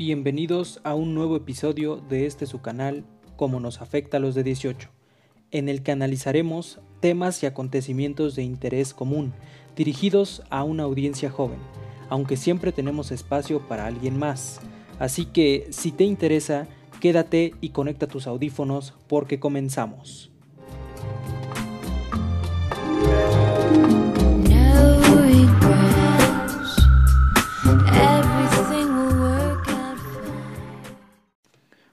Bienvenidos a un nuevo episodio de este su canal, Cómo nos afecta a los de 18, en el que analizaremos temas y acontecimientos de interés común, dirigidos a una audiencia joven, aunque siempre tenemos espacio para alguien más. Así que, si te interesa, quédate y conecta tus audífonos porque comenzamos.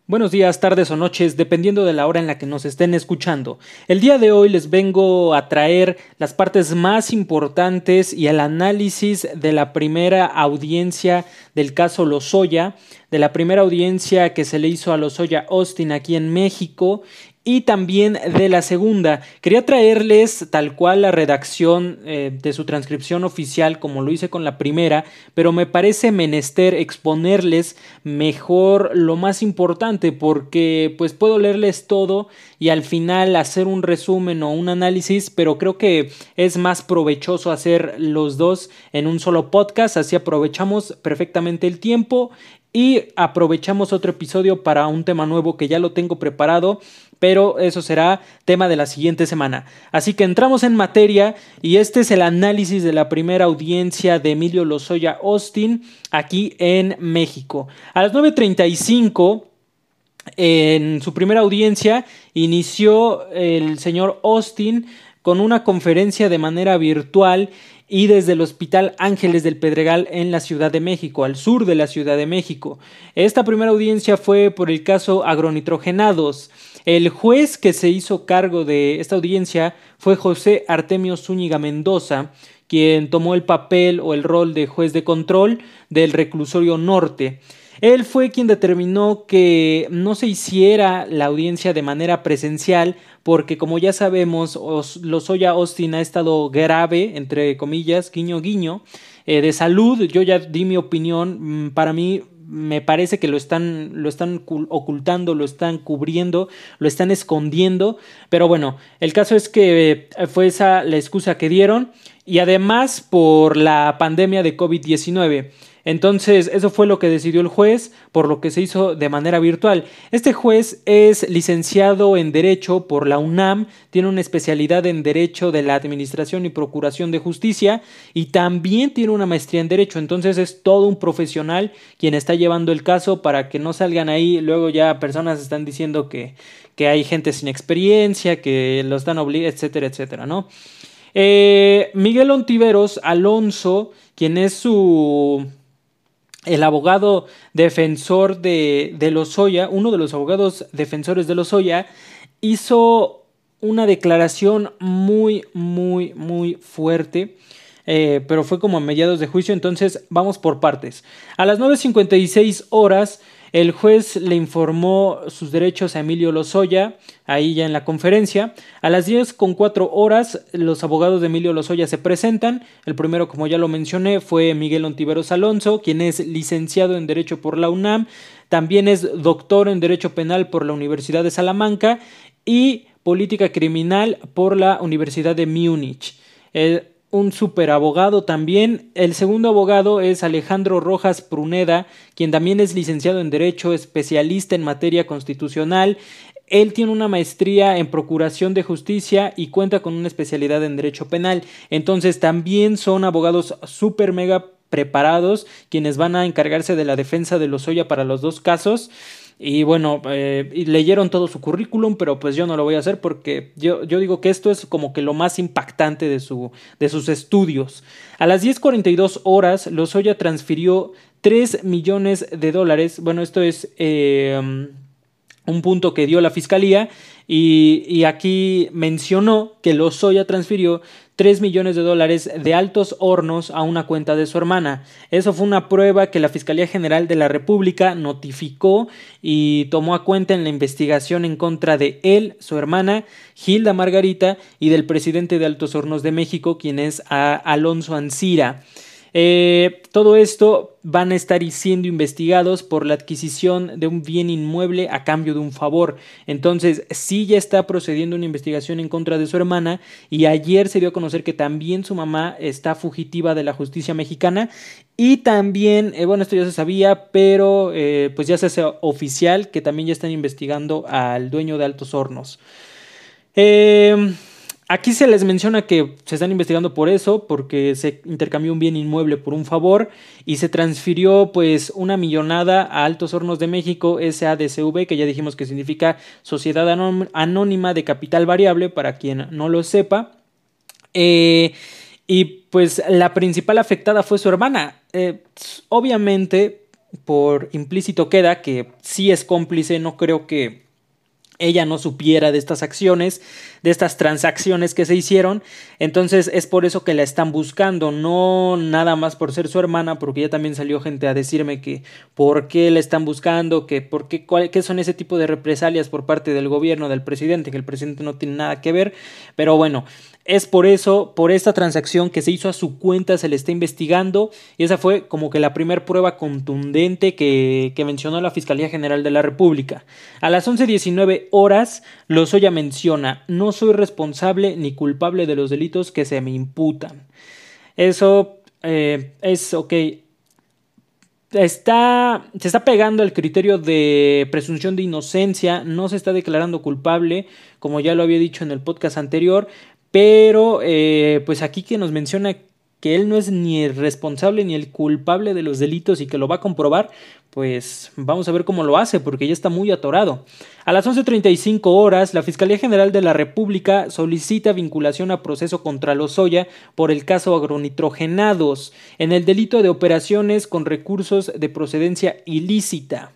Buenos días, tardes o noches, dependiendo de la hora en la que nos estén escuchando. El día de hoy les vengo a traer las partes más importantes y el análisis de la primera audiencia del caso Lozoya, de la primera audiencia que se le hizo a Lozoya Austin aquí en México y también de la segunda. Quería traerles tal cual la redacción eh, de su transcripción oficial como lo hice con la primera, pero me parece menester exponerles mejor lo más importante porque pues puedo leerles todo y al final hacer un resumen o un análisis, pero creo que es más provechoso hacer los dos en un solo podcast, así aprovechamos perfectamente el tiempo y aprovechamos otro episodio para un tema nuevo que ya lo tengo preparado pero eso será tema de la siguiente semana. Así que entramos en materia y este es el análisis de la primera audiencia de Emilio Lozoya Austin aquí en México. A las 9.35 en su primera audiencia inició el señor Austin con una conferencia de manera virtual y desde el Hospital Ángeles del Pedregal en la Ciudad de México, al sur de la Ciudad de México. Esta primera audiencia fue por el caso agronitrogenados. El juez que se hizo cargo de esta audiencia fue José Artemio Zúñiga Mendoza, quien tomó el papel o el rol de juez de control del reclusorio norte. Él fue quien determinó que no se hiciera la audiencia de manera presencial porque como ya sabemos Lozoya Austin ha estado grave, entre comillas, guiño guiño, eh, de salud. Yo ya di mi opinión, mm, para mí me parece que lo están, lo están ocultando, lo están cubriendo, lo están escondiendo. Pero bueno, el caso es que eh, fue esa la excusa que dieron y además por la pandemia de COVID-19. Entonces, eso fue lo que decidió el juez, por lo que se hizo de manera virtual. Este juez es licenciado en Derecho por la UNAM, tiene una especialidad en Derecho de la Administración y Procuración de Justicia y también tiene una maestría en Derecho. Entonces, es todo un profesional quien está llevando el caso para que no salgan ahí. Luego ya personas están diciendo que, que hay gente sin experiencia, que los dan obligando, etcétera, etcétera, ¿no? Eh, Miguel Ontiveros Alonso, quien es su el abogado defensor de, de Lozoya, uno de los abogados defensores de Lozoya, hizo una declaración muy, muy, muy fuerte. Eh, pero fue como a mediados de juicio, entonces vamos por partes. A las 9.56 horas, el juez le informó sus derechos a Emilio Lozoya, ahí ya en la conferencia. A las 10 con 4 horas, los abogados de Emilio Lozoya se presentan. El primero, como ya lo mencioné, fue Miguel Ontiveros Alonso, quien es licenciado en Derecho por la UNAM, también es doctor en Derecho Penal por la Universidad de Salamanca y Política Criminal por la Universidad de Múnich un super abogado también. El segundo abogado es Alejandro Rojas Pruneda, quien también es licenciado en Derecho, especialista en materia constitucional. Él tiene una maestría en Procuración de Justicia y cuenta con una especialidad en Derecho Penal. Entonces también son abogados super mega preparados quienes van a encargarse de la defensa de Lozoya para los dos casos. Y bueno, eh, leyeron todo su currículum, pero pues yo no lo voy a hacer porque yo, yo digo que esto es como que lo más impactante de, su, de sus estudios. A las 10.42 horas, Lozoya transfirió 3 millones de dólares. Bueno, esto es eh, un punto que dio la fiscalía y, y aquí mencionó que Lozoya transfirió 3 millones de dólares de altos hornos a una cuenta de su hermana. Eso fue una prueba que la Fiscalía General de la República notificó y tomó a cuenta en la investigación en contra de él, su hermana, Gilda Margarita, y del presidente de Altos Hornos de México, quien es Alonso Ancira. Eh, todo esto van a estar siendo investigados por la adquisición de un bien inmueble a cambio de un favor. Entonces, sí ya está procediendo una investigación en contra de su hermana y ayer se dio a conocer que también su mamá está fugitiva de la justicia mexicana y también, eh, bueno, esto ya se sabía, pero eh, pues ya se hace oficial que también ya están investigando al dueño de Altos Hornos. Eh, Aquí se les menciona que se están investigando por eso, porque se intercambió un bien inmueble por un favor y se transfirió pues una millonada a Altos Hornos de México, SADCV, que ya dijimos que significa Sociedad Anónima de Capital Variable, para quien no lo sepa. Eh, y pues la principal afectada fue su hermana. Eh, obviamente, por implícito queda que sí es cómplice, no creo que ella no supiera de estas acciones, de estas transacciones que se hicieron, entonces es por eso que la están buscando, no nada más por ser su hermana, porque ya también salió gente a decirme que por qué la están buscando, que por qué, qué son ese tipo de represalias por parte del gobierno, del presidente, que el presidente no tiene nada que ver, pero bueno, es por eso, por esta transacción que se hizo a su cuenta, se le está investigando y esa fue como que la primera prueba contundente que, mencionó la Fiscalía General de la República. A las 11.19 horas, Lozoya menciona, no soy responsable ni culpable de los delitos que se me imputan. Eso eh, es ok. Está, se está pegando el criterio de presunción de inocencia, no se está declarando culpable, como ya lo había dicho en el podcast anterior, pero, eh, pues aquí que nos menciona que él no es ni el responsable ni el culpable de los delitos y que lo va a comprobar, pues vamos a ver cómo lo hace, porque ya está muy atorado. A las 11.35 horas, la Fiscalía General de la República solicita vinculación a proceso contra Lozoya por el caso agronitrogenados, en el delito de operaciones con recursos de procedencia ilícita,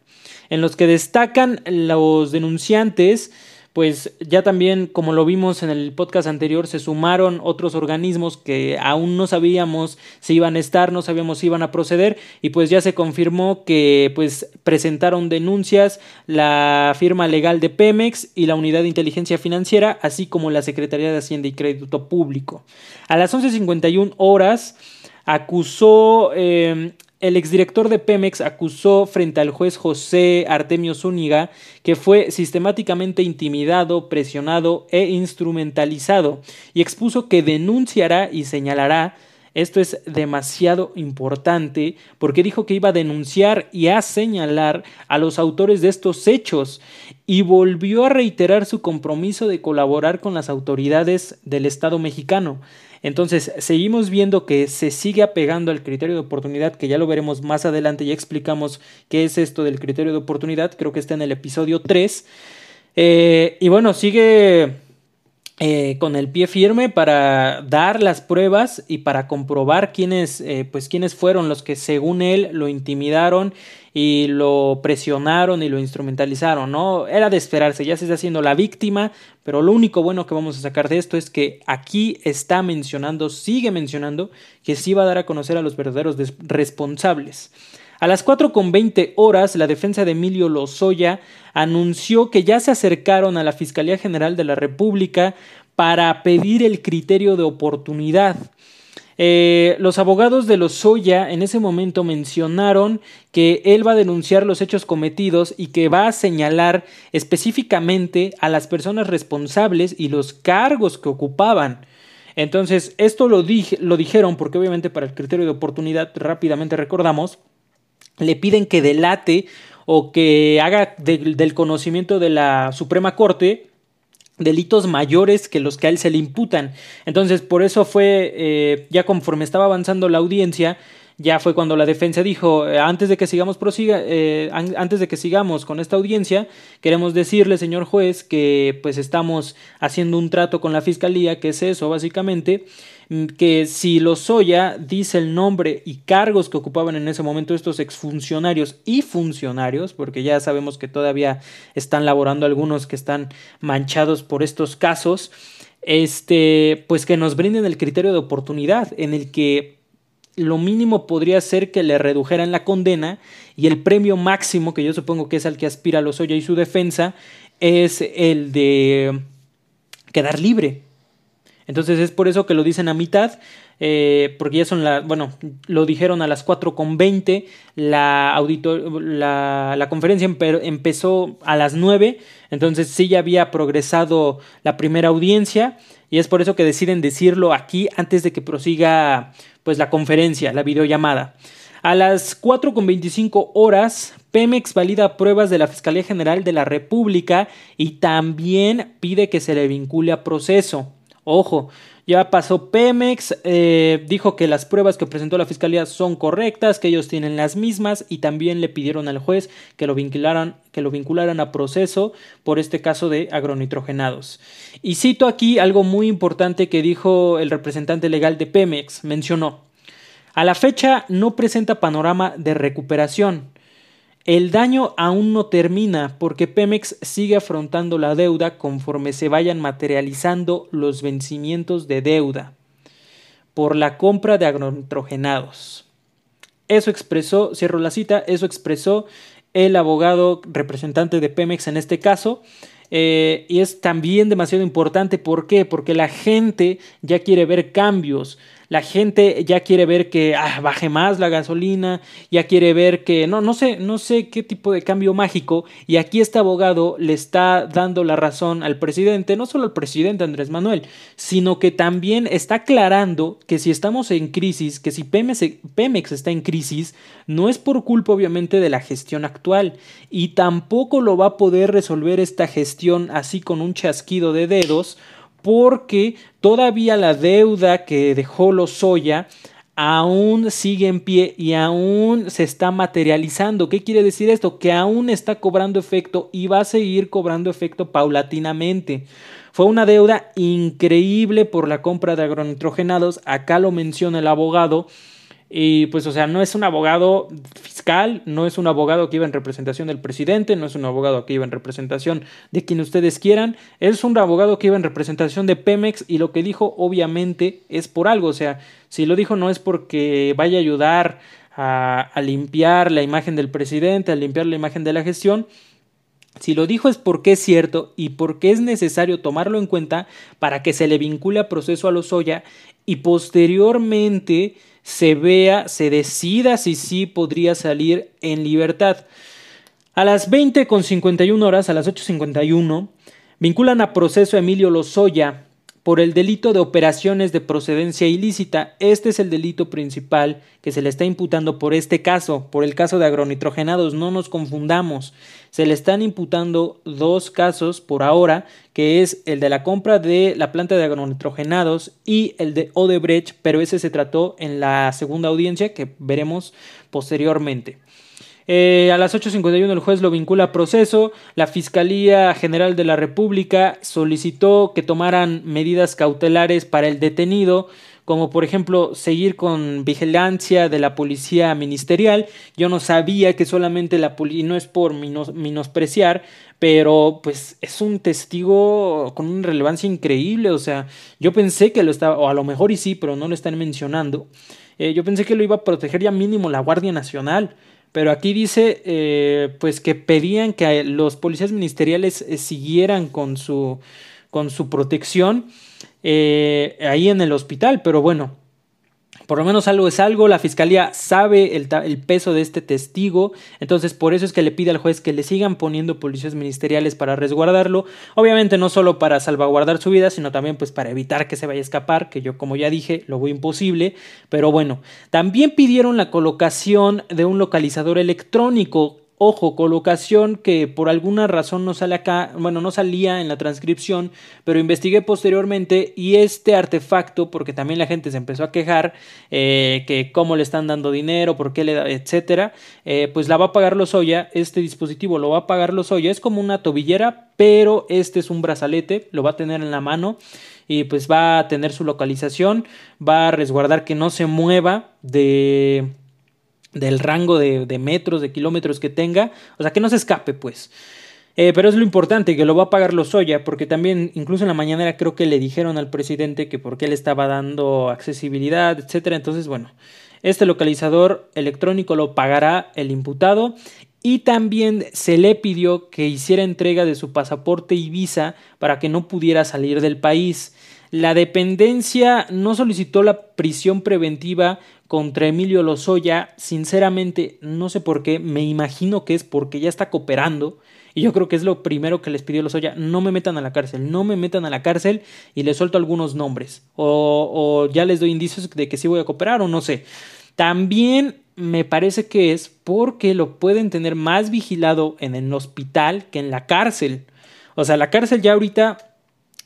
en los que destacan los denunciantes pues ya también, como lo vimos en el podcast anterior, se sumaron otros organismos que aún no sabíamos si iban a estar, no sabíamos si iban a proceder y pues ya se confirmó que pues presentaron denuncias la firma legal de Pemex y la Unidad de Inteligencia Financiera, así como la Secretaría de Hacienda y Crédito Público. A las 11.51 horas acusó eh, el exdirector de Pemex acusó frente al juez José Artemio Zúñiga que fue sistemáticamente intimidado, presionado e instrumentalizado y expuso que denunciará y señalará esto es demasiado importante porque dijo que iba a denunciar y a señalar a los autores de estos hechos y volvió a reiterar su compromiso de colaborar con las autoridades del Estado mexicano. Entonces, seguimos viendo que se sigue apegando al criterio de oportunidad, que ya lo veremos más adelante, ya explicamos qué es esto del criterio de oportunidad, creo que está en el episodio 3. Eh, y bueno, sigue eh, con el pie firme para dar las pruebas y para comprobar quiénes, eh, pues quiénes fueron los que según él lo intimidaron y lo presionaron y lo instrumentalizaron, ¿no? Era de esperarse, ya se está haciendo la víctima, pero lo único bueno que vamos a sacar de esto es que aquí está mencionando, sigue mencionando, que sí va a dar a conocer a los verdaderos responsables. A las 4.20 horas, la defensa de Emilio Lozoya anunció que ya se acercaron a la Fiscalía General de la República para pedir el criterio de oportunidad. Eh, los abogados de Lozoya en ese momento mencionaron que él va a denunciar los hechos cometidos y que va a señalar específicamente a las personas responsables y los cargos que ocupaban. Entonces, esto lo, lo dijeron porque obviamente para el criterio de oportunidad, rápidamente recordamos, le piden que delate o que haga del conocimiento de la Suprema Corte delitos mayores que los que a él se le imputan. Entonces, por eso fue, eh, ya conforme estaba avanzando la audiencia, ya fue cuando la defensa dijo, eh, antes de que sigamos prosiga, eh, antes de que sigamos con esta audiencia, queremos decirle, señor juez, que pues estamos haciendo un trato con la fiscalía, que es eso básicamente, que si Lozoya dice el nombre y cargos que ocupaban en ese momento estos exfuncionarios y funcionarios, porque ya sabemos que todavía están laborando algunos que están manchados por estos casos, este, pues que nos brinden el criterio de oportunidad en el que lo mínimo podría ser que le redujeran la condena y el premio máximo, que yo supongo que es al que aspira Lozoya y su defensa, es el de quedar libre. Entonces es por eso que lo dicen a mitad. eh, porque ya son la, bueno, lo dijeron a las 4.20, la, la, la conferencia empezó a las 9, entonces sí ya había progresado la primera audiencia y es por eso que deciden decirlo aquí antes de que prosiga pues la conferencia, la videollamada. A las 4.25 horas, Pemex valida pruebas de la Fiscalía General de la República y también pide que se le vincule a proceso. Ojo, ya pasó Pemex, eh, dijo que las pruebas que presentó la Fiscalía son correctas, que ellos tienen las mismas y también le pidieron al juez que lo vincularan, que lo vincularan a proceso por este caso de agronitrogenados. Y cito aquí algo muy importante que dijo el representante legal de Pemex, mencionó. A la fecha no presenta panorama de recuperación. El daño aún no termina porque Pemex sigue afrontando la deuda conforme se vayan materializando los vencimientos de deuda por la compra de agronitrogenados. Eso expresó, cierro la cita, eso expresó el abogado representante de Pemex en este caso. Eh, y es también demasiado importante. ¿Por qué? Porque la gente ya quiere ver cambios la gente ya quiere ver que ah, baje más la gasolina, ya quiere ver que no, no sé, no sé qué tipo de cambio mágico y aquí este abogado le está dando la razón al presidente, no solo al presidente Andrés Manuel, sino que también está aclarando que si estamos en crisis, que si Pemex, Pemex está en crisis, no es por culpa obviamente de la gestión actual y tampoco lo va a poder resolver esta gestión así con un chasquido de dedos porque todavía la deuda que dejó Lozoya aún sigue en pie y aún se está materializando. ¿Qué quiere decir esto? Que aún está cobrando efecto y va a seguir cobrando efecto paulatinamente. Fue una deuda increíble por la compra de agronitrogenados, acá lo menciona el abogado, y pues, o sea, no es un abogado fiscal, no es un abogado que iba en representación del presidente, no es un abogado que iba en representación de quien ustedes quieran, es un abogado que iba en representación de Pemex y lo que dijo obviamente es por algo, o sea, si lo dijo no es porque vaya a ayudar a, a limpiar la imagen del presidente, a limpiar la imagen de la gestión, si lo dijo es porque es cierto y porque es necesario tomarlo en cuenta para que se le vincule a proceso a Lozoya y posteriormente se vea, se decida si sí podría salir en libertad. A las 20 con 51 horas, a las 8.51, vinculan a proceso a Emilio Lozoya por el delito de operaciones de procedencia ilícita. Este es el delito principal que se le está imputando por este caso, por el caso de agronitrogenados. No nos confundamos. Se le están imputando dos casos por ahora, que es el de la compra de la planta de agronitrogenados y el de Odebrecht, pero ese se trató en la segunda audiencia que veremos posteriormente. Eh, a las 8.51 el juez lo vincula a proceso. La Fiscalía General de la República solicitó que tomaran medidas cautelares para el detenido como por ejemplo seguir con vigilancia de la policía ministerial. Yo no sabía que solamente la policía, no es por menospreciar, pero pues es un testigo con una relevancia increíble, o sea, yo pensé que lo estaba, o a lo mejor y sí, pero no lo están mencionando. Eh, yo pensé que lo iba a proteger ya mínimo la Guardia Nacional. Pero aquí dice eh, pues que pedían que los policías ministeriales eh, siguieran con su, con su protección eh, ahí en el hospital. Pero bueno, por lo menos algo es algo, la fiscalía sabe el, peso de este testigo, entonces por eso es que le pide al juez que le sigan poniendo policías ministeriales para resguardarlo, obviamente no solo para salvaguardar su vida, sino también pues para evitar que se vaya a escapar, que yo como ya dije lo veo imposible, pero bueno, también pidieron la colocación de un localizador electrónico Ojo, colocación que por alguna razón no sale acá, bueno, no salía en la transcripción, pero investigué posteriormente y este artefacto, porque también la gente se empezó a quejar eh, que cómo le están dando dinero, por qué le da, etcétera, eh, pues la va a pagar Lozoya, este dispositivo lo va a pagar Lozoya, es como una tobillera, pero este es un brazalete, lo va a tener en la mano y pues va a tener su localización, va a resguardar que no se mueva de del rango de, metros, de kilómetros que tenga, o sea, que no se escape, pues. Eh, pero es lo importante, que lo va a pagar Lozoya, porque también, incluso en la mañanera, creo que le dijeron al presidente que por qué le estaba dando accesibilidad, etcétera. Entonces, bueno, este localizador electrónico lo pagará el imputado y también se le pidió que hiciera entrega de su pasaporte y visa para que no pudiera salir del país. La dependencia no solicitó la prisión preventiva contra Emilio Lozoya. Sinceramente, no sé por qué. Me imagino que es porque ya está cooperando. Y yo creo que es lo primero que les pidió Lozoya. No me metan a la cárcel. No me metan a la cárcel y les suelto algunos nombres. O, o ya les doy indicios de que sí voy a cooperar o no sé. También me parece que es porque lo pueden tener más vigilado en el hospital que en la cárcel. O sea, la cárcel ya ahorita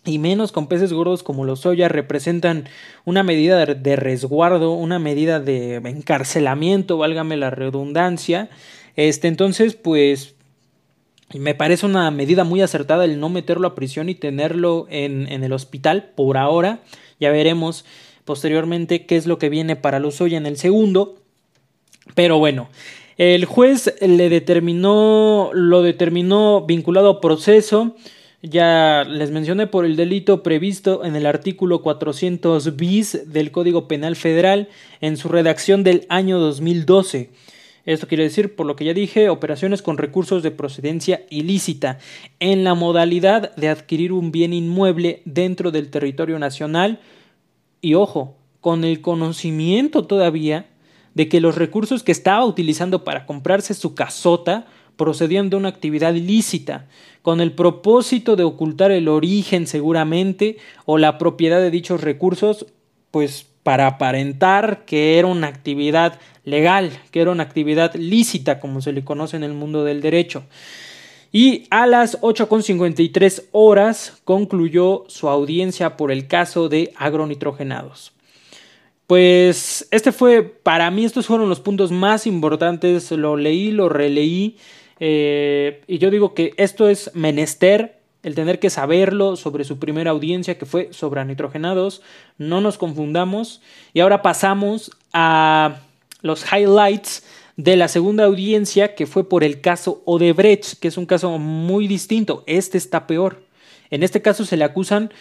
y menos con peces gordos como los soya representan una medida de resguardo, una medida de encarcelamiento, válgame la redundancia. Este, entonces, pues me parece una medida muy acertada el no meterlo a prisión y tenerlo en, en el hospital por ahora. Ya veremos posteriormente qué es lo que viene para los soya en el segundo. Pero bueno, el juez le determinó, lo determinó vinculado a proceso. Ya les mencioné por el delito previsto en el artículo 400 bis del Código Penal Federal en su redacción del año 2012. Esto quiere decir, por lo que ya dije, operaciones con recursos de procedencia ilícita en la modalidad de adquirir un bien inmueble dentro del territorio nacional y ojo, con el conocimiento todavía de que los recursos que estaba utilizando para comprarse su casota procedían de una actividad ilícita, con el propósito de ocultar el origen seguramente o la propiedad de dichos recursos, pues para aparentar que era una actividad legal, que era una actividad lícita, como se le conoce en el mundo del derecho. Y a las 8.53 horas concluyó su audiencia por el caso de agronitrogenados. Pues este fue, para mí estos fueron los puntos más importantes, lo leí, lo releí, eh, y yo digo que esto es menester, el tener que saberlo sobre su primera audiencia que fue sobre nitrogenados, no nos confundamos, y ahora pasamos a los highlights de la segunda audiencia que fue por el caso Odebrecht, que es un caso muy distinto, este está peor. En este caso se le acusan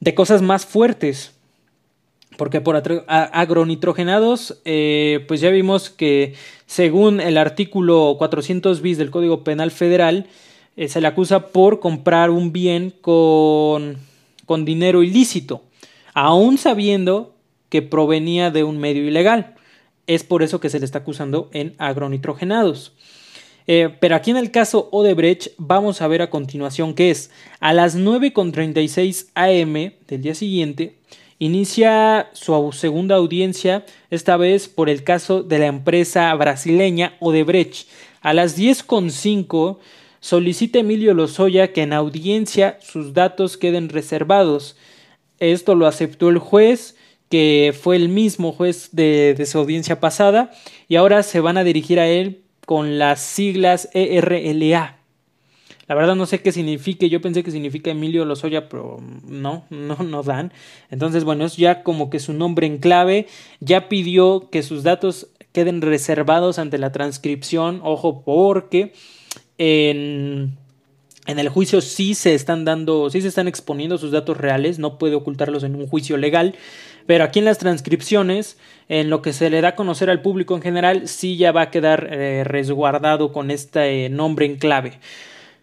de cosas más fuertes, porque por agronitrogenados, eh, pues ya vimos que según el artículo 400 bis del Código Penal Federal, eh, se le acusa por comprar un bien con, con dinero ilícito, aún sabiendo que provenía de un medio ilegal. Es por eso que se le está acusando en agronitrogenados. Eh, pero aquí en el caso Odebrecht vamos a ver a continuación que es a las 9.36 am del día siguiente, inicia su segunda audiencia, esta vez por el caso de la empresa brasileña Odebrecht. A las 10.05 solicita Emilio Lozoya que en audiencia sus datos queden reservados. Esto lo aceptó el juez, que fue el mismo juez de, de su audiencia pasada, y ahora se van a dirigir a él con las siglas ERLA. La verdad no sé qué significa, yo pensé que significa Emilio Lozoya, pero no, no, no dan. Entonces, bueno, es ya como que su nombre en clave, ya pidió que sus datos queden reservados ante la transcripción, ojo, porque en, el juicio sí se están dando, sí se están exponiendo sus datos reales, no puede ocultarlos en un juicio legal, pero aquí en las transcripciones, en lo que se le da a conocer al público en general, sí ya va a quedar eh, resguardado con este nombre en clave.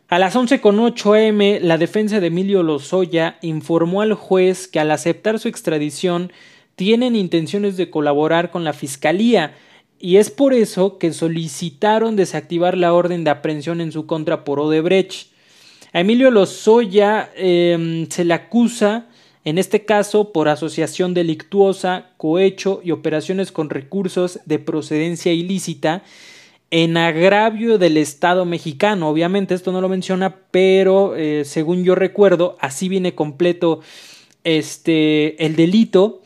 A las 11.08 am, la defensa de Emilio Lozoya informó al juez que al aceptar su extradición tienen intenciones de colaborar con la fiscalía y es por eso que solicitaron desactivar la orden de aprehensión en su contra por Odebrecht. A Emilio Lozoya em, se le acusa, en este caso, por asociación delictuosa, cohecho y operaciones con recursos de procedencia ilícita en agravio del Estado mexicano. Obviamente esto no lo menciona, pero eh, según yo recuerdo, así viene completo este, el delito.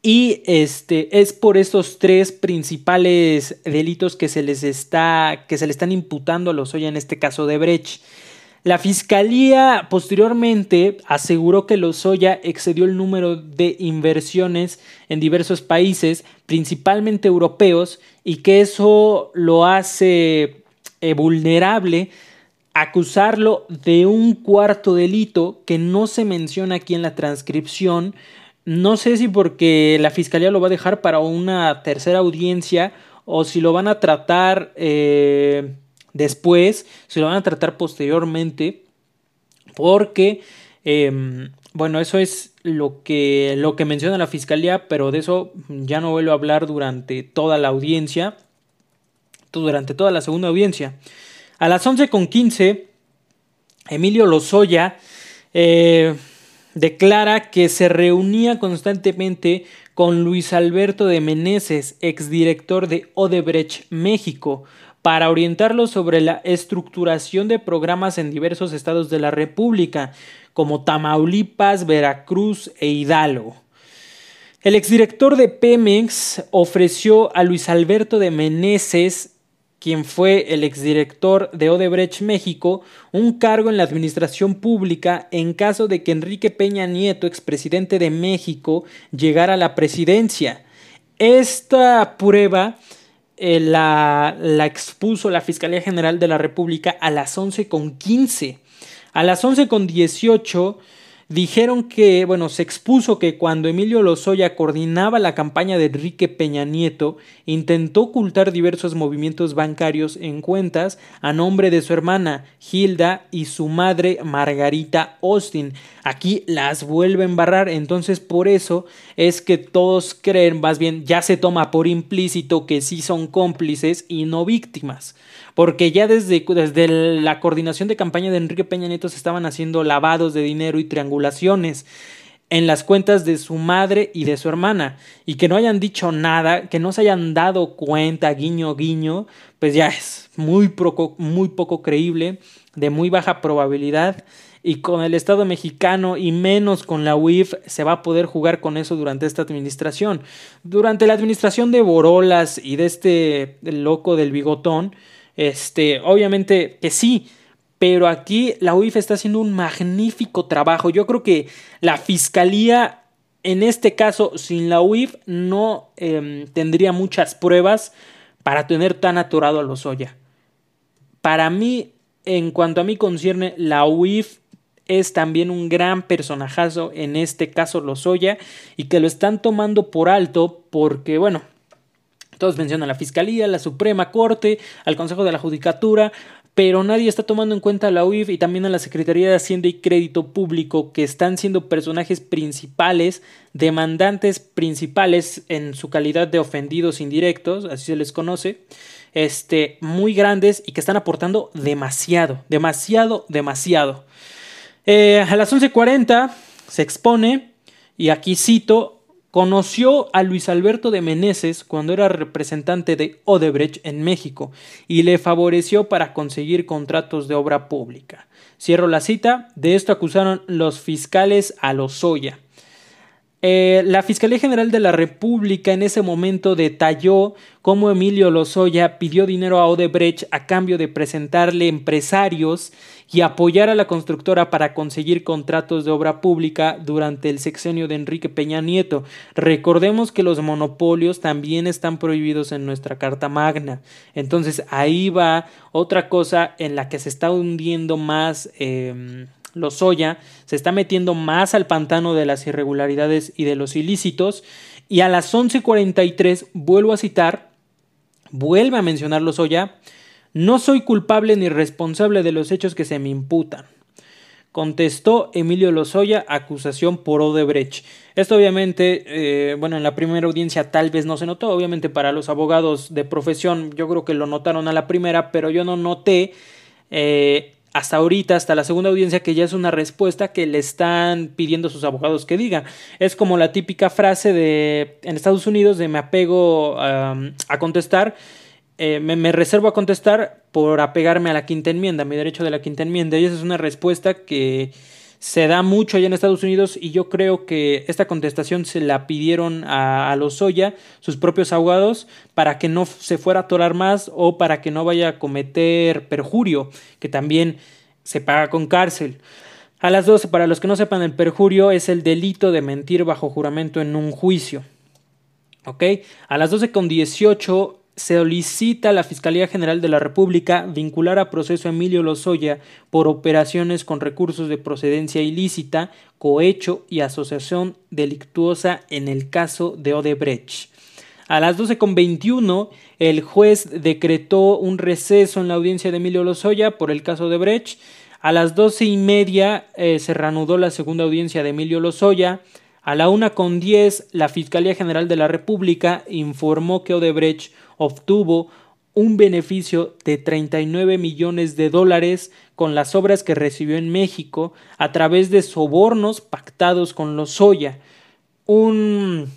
Y este es por estos tres principales delitos que se les está que se le están imputando a los hoy en este caso de Brecht. La fiscalía posteriormente aseguró que Lozoya excedió el número de inversiones en diversos países, principalmente europeos, y que eso lo hace eh, vulnerable acusarlo de un cuarto delito que no se menciona aquí en la transcripción. No sé si porque la fiscalía lo va a dejar para una tercera audiencia o si lo van a tratar eh, después, se lo van a tratar posteriormente, porque em, bueno, eso es lo que, lo que menciona la fiscalía, pero de eso ya no vuelvo a hablar durante toda la audiencia, durante toda la segunda audiencia. A las 11.15, Emilio Lozoya eh, declara que se reunía constantemente con Luis Alberto de Meneses, exdirector de Odebrecht México, para orientarlo sobre la estructuración de programas en diversos estados de la República, como Tamaulipas, Veracruz e Hidalgo. El exdirector de Pemex ofreció a Luis Alberto de Meneses quien fue el exdirector de Odebrecht México, un cargo en la administración pública en caso de que Enrique Peña Nieto, expresidente de México, llegara a la presidencia. Esta prueba eh, la, la, expuso la Fiscalía General de la República a las 11.15. A las 11.18 dijeron que, bueno, se expuso que cuando Emilio Lozoya coordinaba la campaña de Enrique Peña Nieto, intentó ocultar diversos movimientos bancarios en cuentas a nombre de su hermana Hilda y su madre Margarita Austin. Aquí las vuelve a embarrar, entonces por eso es que todos creen, más bien ya se toma por implícito que sí son cómplices y no víctimas porque ya desde, desde la coordinación de campaña de Enrique Peña Nieto se estaban haciendo lavados de dinero y triangulaciones en las cuentas de su madre y de su hermana y que no hayan dicho nada, que no se hayan dado cuenta, guiño, guiño, pues ya es muy poco, muy poco creíble, de muy baja probabilidad y con el Estado mexicano y menos con la UIF se va a poder jugar con eso durante esta administración. Durante la administración de Borolas y de este loco del bigotón, este, obviamente que sí, pero aquí la UIF está haciendo un magnífico trabajo. Yo creo que la fiscalía, en este caso, sin la UIF, no em, tendría muchas pruebas para tener tan atorado a Lozoya. Para mí, en cuanto a mí concierne, la UIF es también un gran personajazo, en este caso Lozoya, y que lo están tomando por alto porque, bueno, todos mencionan la Fiscalía, la Suprema Corte, al Consejo de la Judicatura, pero nadie está tomando en cuenta a la UIF y también a la Secretaría de Hacienda y Crédito Público, que están siendo personajes principales, demandantes principales en su calidad de ofendidos indirectos, así se les conoce, este, muy grandes y que están aportando demasiado, demasiado, demasiado. Eh, a las 11.40 se expone, y aquí cito, Conoció a Luis Alberto de Meneses cuando era representante de Odebrecht en México y le favoreció para conseguir contratos de obra pública. Cierro la cita. De esto acusaron los fiscales a Lozoya. Eh, la Fiscalía General de la República en ese momento detalló cómo Emilio Lozoya pidió dinero a Odebrecht a cambio de presentarle empresarios y apoyar a la constructora para conseguir contratos de obra pública durante el sexenio de Enrique Peña Nieto. Recordemos que los monopolios también están prohibidos en nuestra Carta Magna. Entonces ahí va otra cosa en la que se está hundiendo más. Eh, Lozoya se está metiendo más al pantano de las irregularidades y de los ilícitos. Y a las 11:43 vuelvo a citar, vuelve a mencionar Lozoya, no soy culpable ni responsable de los hechos que se me imputan. Contestó Emilio Lozoya, acusación por Odebrecht. Esto obviamente, eh, bueno, en la primera audiencia tal vez no se notó, obviamente para los abogados de profesión yo creo que lo notaron a la primera, pero yo no noté eh, hasta ahorita, hasta la segunda audiencia, que ya es una respuesta que le están pidiendo sus abogados que digan. Es como la típica frase de en Estados Unidos de me apego a contestar, eh, me, me, reservo a contestar por apegarme a la quinta enmienda, a mi derecho de la quinta enmienda. Y esa es una respuesta que se da mucho allá en Estados Unidos y yo creo que esta contestación se la pidieron a, a Lozoya, sus propios abogados, para que no se fuera a atorar más o para que no vaya a cometer perjurio, que también se paga con cárcel. A las 12, para los que no sepan, el perjurio es el delito de mentir bajo juramento en un juicio. A las 12 con 18 solicita a la Fiscalía General de la República vincular a proceso a Emilio Lozoya por operaciones con recursos de procedencia ilícita, cohecho y asociación delictuosa en el caso de Odebrecht. A las 12.21, el juez decretó un receso en la audiencia de Emilio Lozoya por el caso de Brecht. A las doce y media eh, se reanudó la segunda audiencia de Emilio Lozoya. A la una con diez, la Fiscalía General de la República informó que Odebrecht obtuvo un beneficio de 39 millones de dólares con las obras que recibió en México a través de sobornos pactados con Lozoya. Un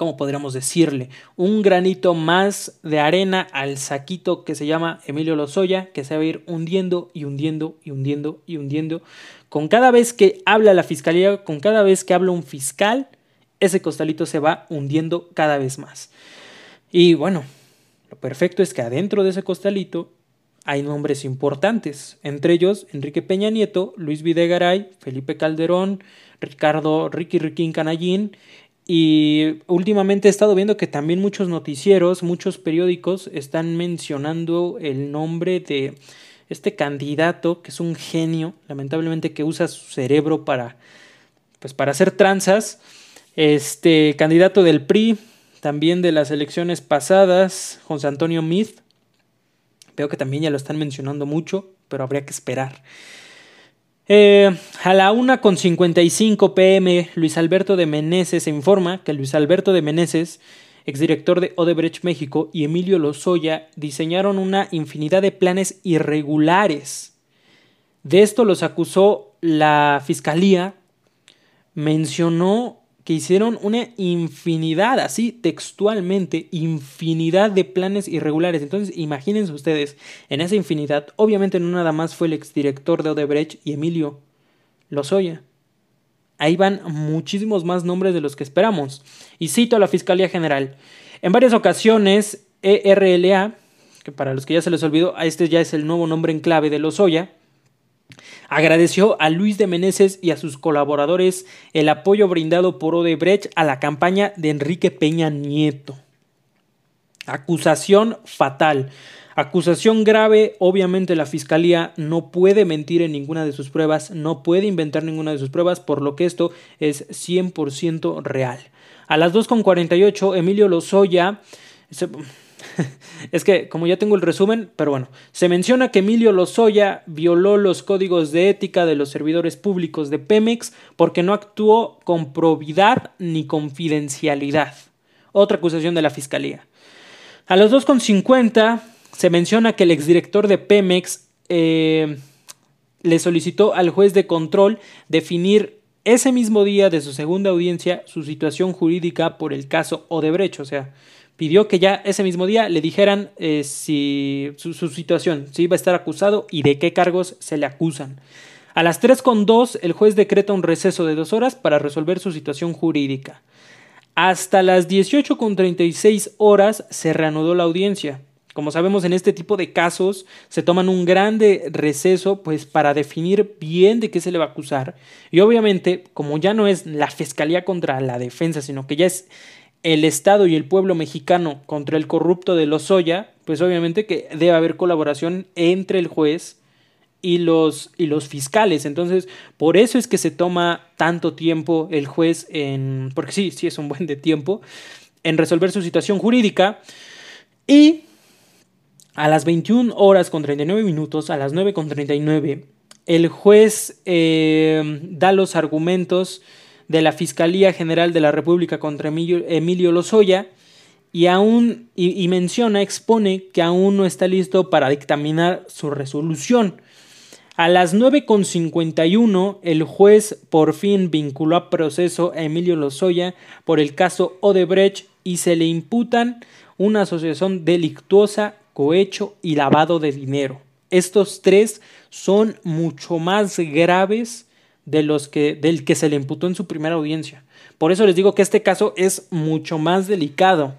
¿cómo podríamos decirle? Un granito más de arena al saquito que se llama Emilio Lozoya, que se va a ir hundiendo y hundiendo y hundiendo y hundiendo. Con cada vez que habla la fiscalía, con cada vez que habla un fiscal, ese costalito se va hundiendo cada vez más. Y bueno, lo perfecto es que adentro de ese costalito hay nombres importantes, entre ellos Enrique Peña Nieto, Luis Videgaray, Felipe Calderón, Ricardo Ricky Riquín Canallín y últimamente he estado viendo que también muchos noticieros, muchos periódicos están mencionando el nombre de este candidato que es un genio, lamentablemente que usa su cerebro para pues para hacer tranzas. Este candidato del PRI, también de las elecciones pasadas, José Antonio Mith. Veo que también ya lo están mencionando mucho, pero habría que esperar. Eh, a la 1.55 pm, Luis Alberto de Meneses informa que Luis Alberto de Meneses, exdirector de Odebrecht México, y Emilio Lozoya diseñaron una infinidad de planes irregulares. De esto los acusó la fiscalía, mencionó que hicieron una infinidad, así textualmente, infinidad de planes irregulares. Entonces, imagínense ustedes, en esa infinidad, obviamente no nada más fue el exdirector de Odebrecht y Emilio Lozoya. Ahí van muchísimos más nombres de los que esperamos. Y cito a la Fiscalía General. En varias ocasiones, ERLA, que para los que ya se les olvidó, este ya es el nuevo nombre en clave de Lozoya, Agradeció a Luis de Meneses y a sus colaboradores el apoyo brindado por Odebrecht a la campaña de Enrique Peña Nieto. Acusación fatal. Acusación grave, obviamente la Fiscalía no puede mentir en ninguna de sus pruebas, no puede inventar ninguna de sus pruebas, por lo que esto es 100% real. A las 2.48, Emilio Lozoya es que, como ya tengo el resumen, pero bueno, se menciona que Emilio Lozoya violó los códigos de ética de los servidores públicos de Pemex porque no actuó con probidad ni confidencialidad. Otra acusación de la fiscalía. A los 2.50 se menciona que el exdirector de Pemex eh, le solicitó al juez de control definir ese mismo día de su segunda audiencia su situación jurídica por el caso Odebrecht, o sea, pidió que ya ese mismo día le dijeran eh, si su, situación, si iba a estar acusado y de qué cargos se le acusan. A las 3.2 el juez decreta un receso de dos horas para resolver su situación jurídica. Hasta las 18.36 horas se reanudó la audiencia. Como sabemos, en este tipo de casos se toman un grande receso pues para definir bien de qué se le va a acusar. Y obviamente, como ya no es la fiscalía contra la defensa, sino que ya es el Estado y el pueblo mexicano contra el corrupto de Lozoya, pues obviamente que debe haber colaboración entre el juez y los, y los fiscales. Entonces, por eso es que se toma tanto tiempo el juez en, porque sí, sí es un buen de tiempo, en resolver su situación jurídica. Y a las 21 horas con 39 minutos, a las 9 con 39, el juez eh, da los argumentos de la Fiscalía General de la República contra Emilio, Lozoya y aún y, menciona, expone que aún no está listo para dictaminar su resolución. A las 9.51 el juez por fin vinculó a proceso a Emilio Lozoya por el caso Odebrecht y se le imputan una asociación delictuosa, cohecho y lavado de dinero. Estos tres son mucho más graves de los que, del que se le imputó en su primera audiencia. Por eso les digo que este caso es mucho más delicado.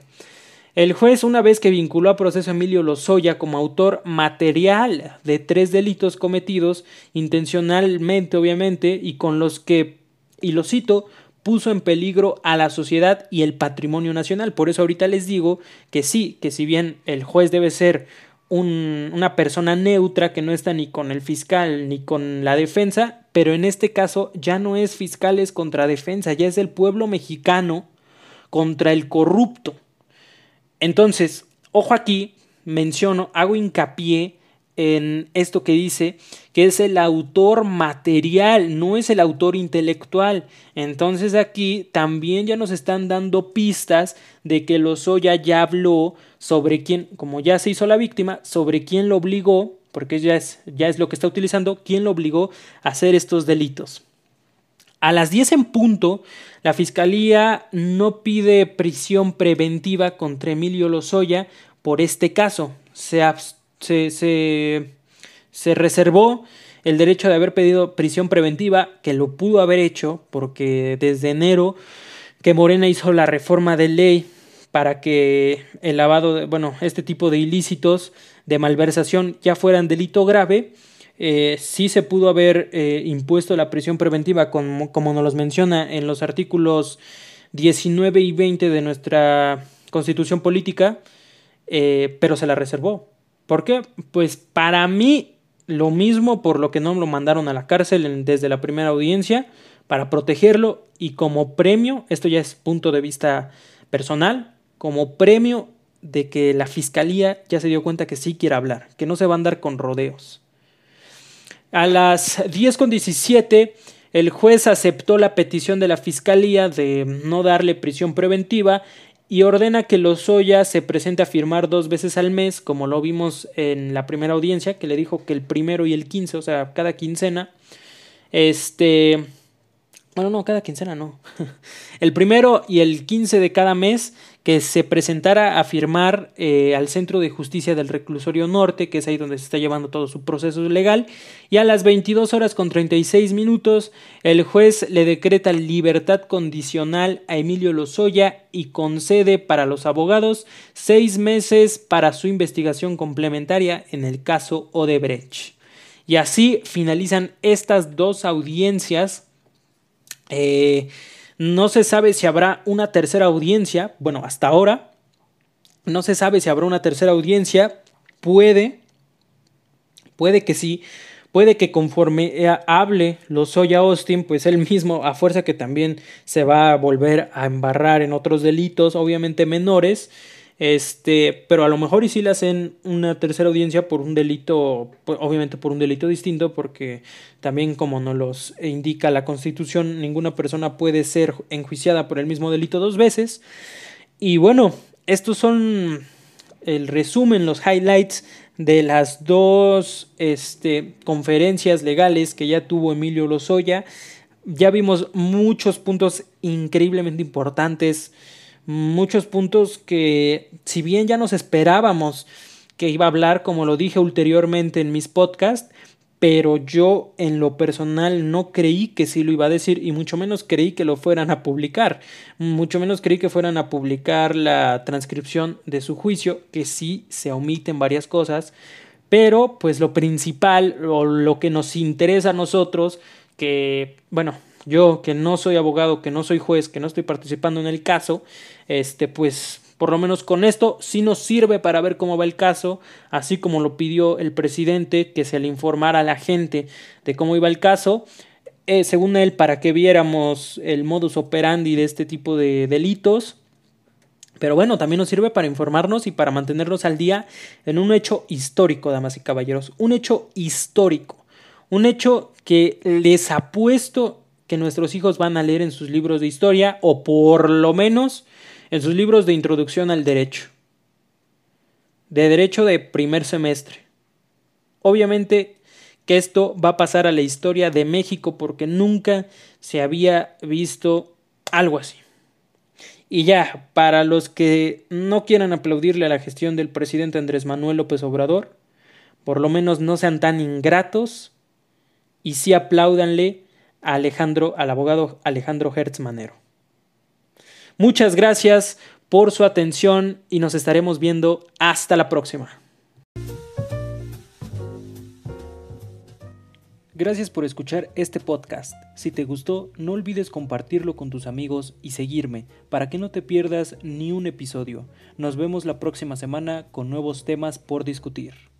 El juez, una vez que vinculó a proceso a Emilio Lozoya como autor material de tres delitos cometidos intencionalmente, obviamente, y con los que, y lo cito, puso en peligro a la sociedad y el patrimonio nacional. Por eso ahorita les digo que sí, que si bien el juez debe ser una persona neutra que no está ni con el fiscal ni con la defensa, pero en este caso ya no es fiscales contra defensa, ya es el pueblo mexicano contra el corrupto. Entonces, ojo aquí, menciono, hago hincapié en esto que dice que es el autor material, no es el autor intelectual. Entonces aquí también ya nos están dando pistas de que Lozoya ya habló sobre quién, como ya se hizo la víctima, sobre quién lo obligó, porque ya es, ya es lo que está utilizando, quién lo obligó a hacer estos delitos. A las 10 en punto, la Fiscalía no pide prisión preventiva contra Emilio Lozoya por este caso. Se, se, se, reservó el derecho de haber pedido prisión preventiva, que lo pudo haber hecho, porque desde enero que Morena hizo la reforma de ley para que el lavado, de, bueno, este tipo de ilícitos de malversación ya fueran delito grave, eh, sí se pudo haber eh, impuesto la prisión preventiva, como, como nos los menciona en los artículos 19 y 20 de nuestra constitución política, eh, pero se la reservó. ¿Por qué? Pues para mí lo mismo por lo que no lo mandaron a la cárcel desde la primera audiencia, para protegerlo y como premio, esto ya es punto de vista personal, como premio de que la fiscalía ya se dio cuenta que sí quiere hablar, que no se va a andar con rodeos. A las 10.17 el juez aceptó la petición de la Fiscalía de no darle prisión preventiva y ordena que Lozoya se presente a firmar dos veces al mes, como lo vimos en la primera audiencia, que le dijo que el primero y el 15, o sea, cada quincena. Este. Bueno, no, cada quincena no. el primero y el 15 de cada mes que se presentara a firmar eh, al Centro de Justicia del Reclusorio Norte, que es ahí donde se está llevando todo su proceso legal, y a las 22 horas con 36 minutos el juez le decreta libertad condicional a Emilio Lozoya y concede para los abogados seis meses para su investigación complementaria en el caso Odebrecht. Y así finalizan estas dos audiencias. Eh, no se sabe si habrá una tercera audiencia. Bueno, hasta ahora no se sabe si habrá una tercera audiencia. Puede, puede que sí. Puede que conforme hable Lozoya Austin, pues él mismo, a fuerza que también se va a volver a embarrar en otros delitos, obviamente menores, este, pero a lo mejor y si le hacen una tercera audiencia por un delito, obviamente por un delito distinto, porque también como nos los indica la Constitución, ninguna persona puede ser enjuiciada por el mismo delito dos veces. Y bueno, estos son el resumen, los highlights de las dos este, conferencias legales que ya tuvo Emilio Lozoya. Ya vimos muchos puntos increíblemente importantes muchos puntos que si bien ya nos esperábamos que iba a hablar, como lo dije ulteriormente en mis podcasts, pero yo en lo personal no creí que sí lo iba a decir y mucho menos creí que lo fueran a publicar, mucho menos creí que fueran a publicar la transcripción de su juicio, que sí se omiten varias cosas, pero pues lo principal o lo que nos interesa a nosotros, que bueno, yo que no soy abogado, que no soy juez, que no estoy participando en el caso, este pues por lo menos con esto sí nos sirve para ver cómo va el caso, así como lo pidió el presidente que se le informara a la gente de cómo iba el caso, eh, según él para que viéramos el modus operandi de este tipo de delitos. Pero bueno, también nos sirve para informarnos y para mantenernos al día en un hecho histórico, damas y caballeros. Un hecho histórico. Un hecho que les apuesto que nuestros hijos van a leer en sus libros de historia o por lo menos en sus libros de introducción al derecho. De derecho de primer semestre. Obviamente que esto va a pasar a la historia de México porque nunca se había visto algo así. Y ya, para los que no quieran aplaudirle a la gestión del presidente Andrés Manuel López Obrador, por lo menos no sean tan ingratos y sí apláudanle Alejandro, al abogado Alejandro Hertz Manero. Muchas gracias por su atención y nos estaremos viendo hasta la próxima. Gracias por escuchar este podcast. Si te gustó, no olvides compartirlo con tus amigos y seguirme para que no te pierdas ni un episodio. Nos vemos la próxima semana con nuevos temas por discutir.